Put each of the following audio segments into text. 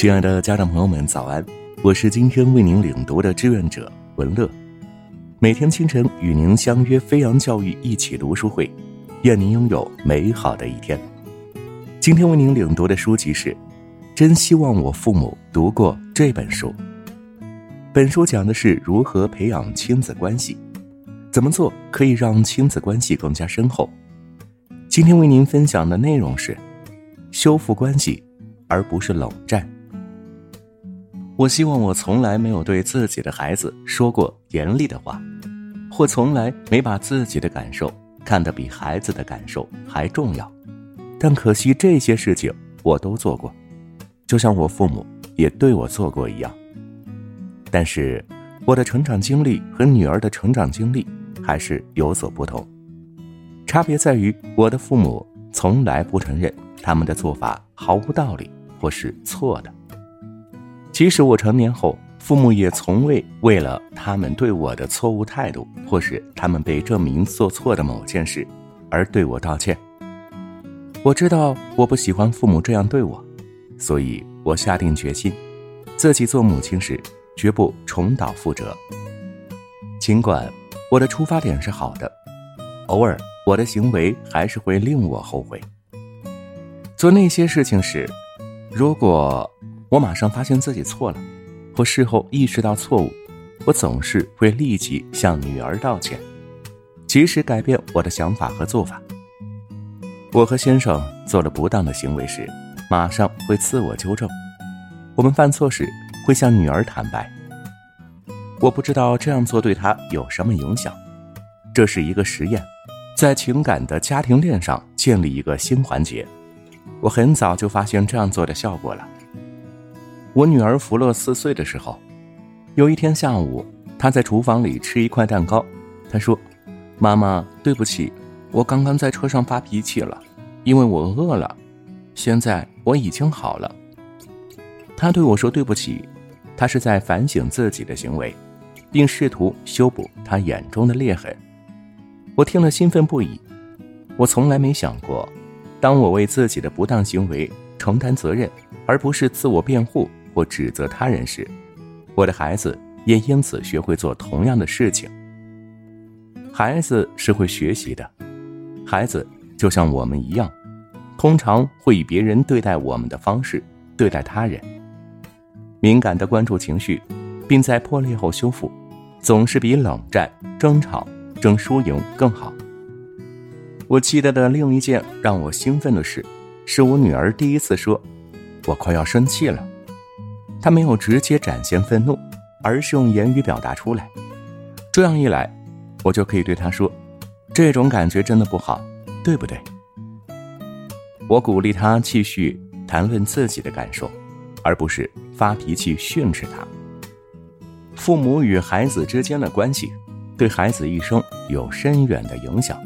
亲爱的家长朋友们，早安！我是今天为您领读的志愿者文乐，每天清晨与您相约飞扬教育一起读书会，愿您拥有美好的一天。今天为您领读的书籍是《真希望我父母读过这本书》。本书讲的是如何培养亲子关系，怎么做可以让亲子关系更加深厚。今天为您分享的内容是修复关系，而不是冷战。我希望我从来没有对自己的孩子说过严厉的话，或从来没把自己的感受看得比孩子的感受还重要。但可惜这些事情我都做过，就像我父母也对我做过一样。但是我的成长经历和女儿的成长经历还是有所不同，差别在于我的父母从来不承认他们的做法毫无道理或是错的。即使我成年后，父母也从未为了他们对我的错误态度，或是他们被证明做错的某件事，而对我道歉。我知道我不喜欢父母这样对我，所以我下定决心，自己做母亲时绝不重蹈覆辙。尽管我的出发点是好的，偶尔我的行为还是会令我后悔。做那些事情时，如果。我马上发现自己错了，或事后意识到错误，我总是会立即向女儿道歉，及时改变我的想法和做法。我和先生做了不当的行为时，马上会自我纠正；我们犯错时，会向女儿坦白。我不知道这样做对她有什么影响，这是一个实验，在情感的家庭链上建立一个新环节。我很早就发现这样做的效果了。我女儿福乐四岁的时候，有一天下午，她在厨房里吃一块蛋糕。她说：“妈妈，对不起，我刚刚在车上发脾气了，因为我饿了。现在我已经好了。”她对我说：“对不起。”她是在反省自己的行为，并试图修补她眼中的裂痕。我听了兴奋不已。我从来没想过，当我为自己的不当行为承担责任，而不是自我辩护。或指责他人时，我的孩子也因此学会做同样的事情。孩子是会学习的，孩子就像我们一样，通常会以别人对待我们的方式对待他人。敏感的关注情绪，并在破裂后修复，总是比冷战、争吵、争输赢更好。我记得的另一件让我兴奋的事，是我女儿第一次说：“我快要生气了。”他没有直接展现愤怒，而是用言语表达出来。这样一来，我就可以对他说：“这种感觉真的不好，对不对？”我鼓励他继续谈论自己的感受，而不是发脾气训斥他。父母与孩子之间的关系，对孩子一生有深远的影响。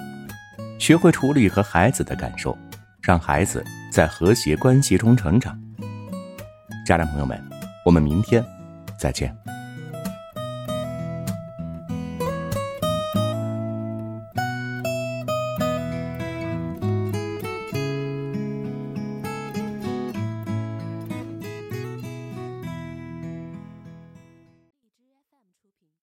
学会处理和孩子的感受，让孩子在和谐关系中成长。家长朋友们。我们明天再见。